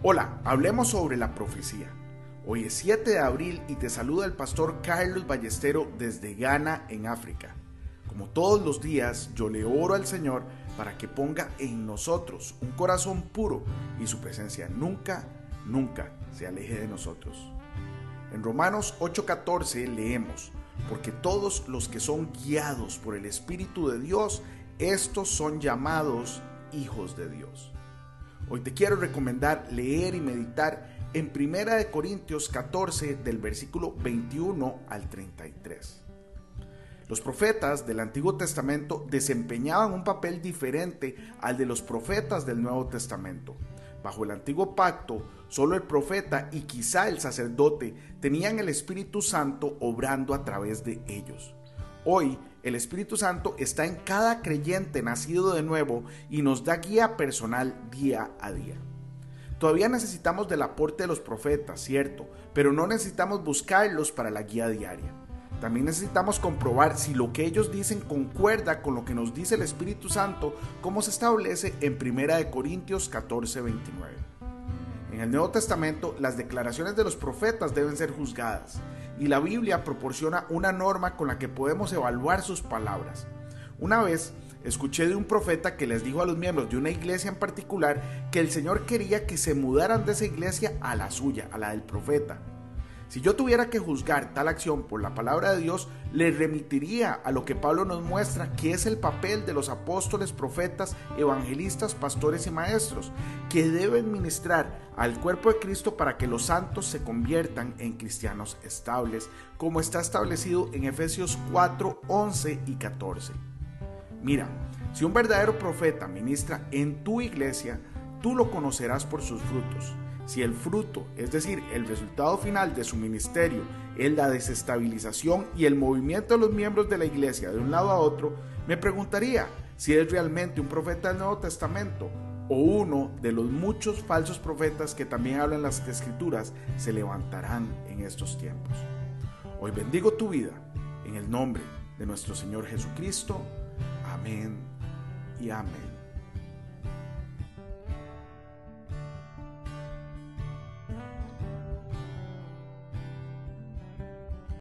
Hola, hablemos sobre la profecía. Hoy es 7 de abril y te saluda el pastor Carlos Ballestero desde Ghana, en África. Como todos los días, yo le oro al Señor para que ponga en nosotros un corazón puro y su presencia nunca, nunca se aleje de nosotros. En Romanos 8:14 leemos, porque todos los que son guiados por el Espíritu de Dios, estos son llamados hijos de Dios. Hoy te quiero recomendar leer y meditar en 1 Corintios 14 del versículo 21 al 33. Los profetas del Antiguo Testamento desempeñaban un papel diferente al de los profetas del Nuevo Testamento. Bajo el antiguo pacto, solo el profeta y quizá el sacerdote tenían el Espíritu Santo obrando a través de ellos. Hoy el Espíritu Santo está en cada creyente nacido de nuevo y nos da guía personal día a día. Todavía necesitamos del aporte de los profetas, cierto, pero no necesitamos buscarlos para la guía diaria. También necesitamos comprobar si lo que ellos dicen concuerda con lo que nos dice el Espíritu Santo, como se establece en 1 Corintios 14, 29. En el Nuevo Testamento, las declaraciones de los profetas deben ser juzgadas y la Biblia proporciona una norma con la que podemos evaluar sus palabras. Una vez escuché de un profeta que les dijo a los miembros de una iglesia en particular que el Señor quería que se mudaran de esa iglesia a la suya, a la del profeta. Si yo tuviera que juzgar tal acción por la palabra de Dios, le remitiría a lo que Pablo nos muestra que es el papel de los apóstoles, profetas, evangelistas, pastores y maestros, que deben ministrar al cuerpo de Cristo para que los santos se conviertan en cristianos estables, como está establecido en Efesios 4, 11 y 14. Mira, si un verdadero profeta ministra en tu iglesia, tú lo conocerás por sus frutos. Si el fruto, es decir, el resultado final de su ministerio, es la desestabilización y el movimiento de los miembros de la iglesia de un lado a otro, me preguntaría si es realmente un profeta del Nuevo Testamento o uno de los muchos falsos profetas que también hablan las escrituras se levantarán en estos tiempos. Hoy bendigo tu vida en el nombre de nuestro Señor Jesucristo. Amén y amén.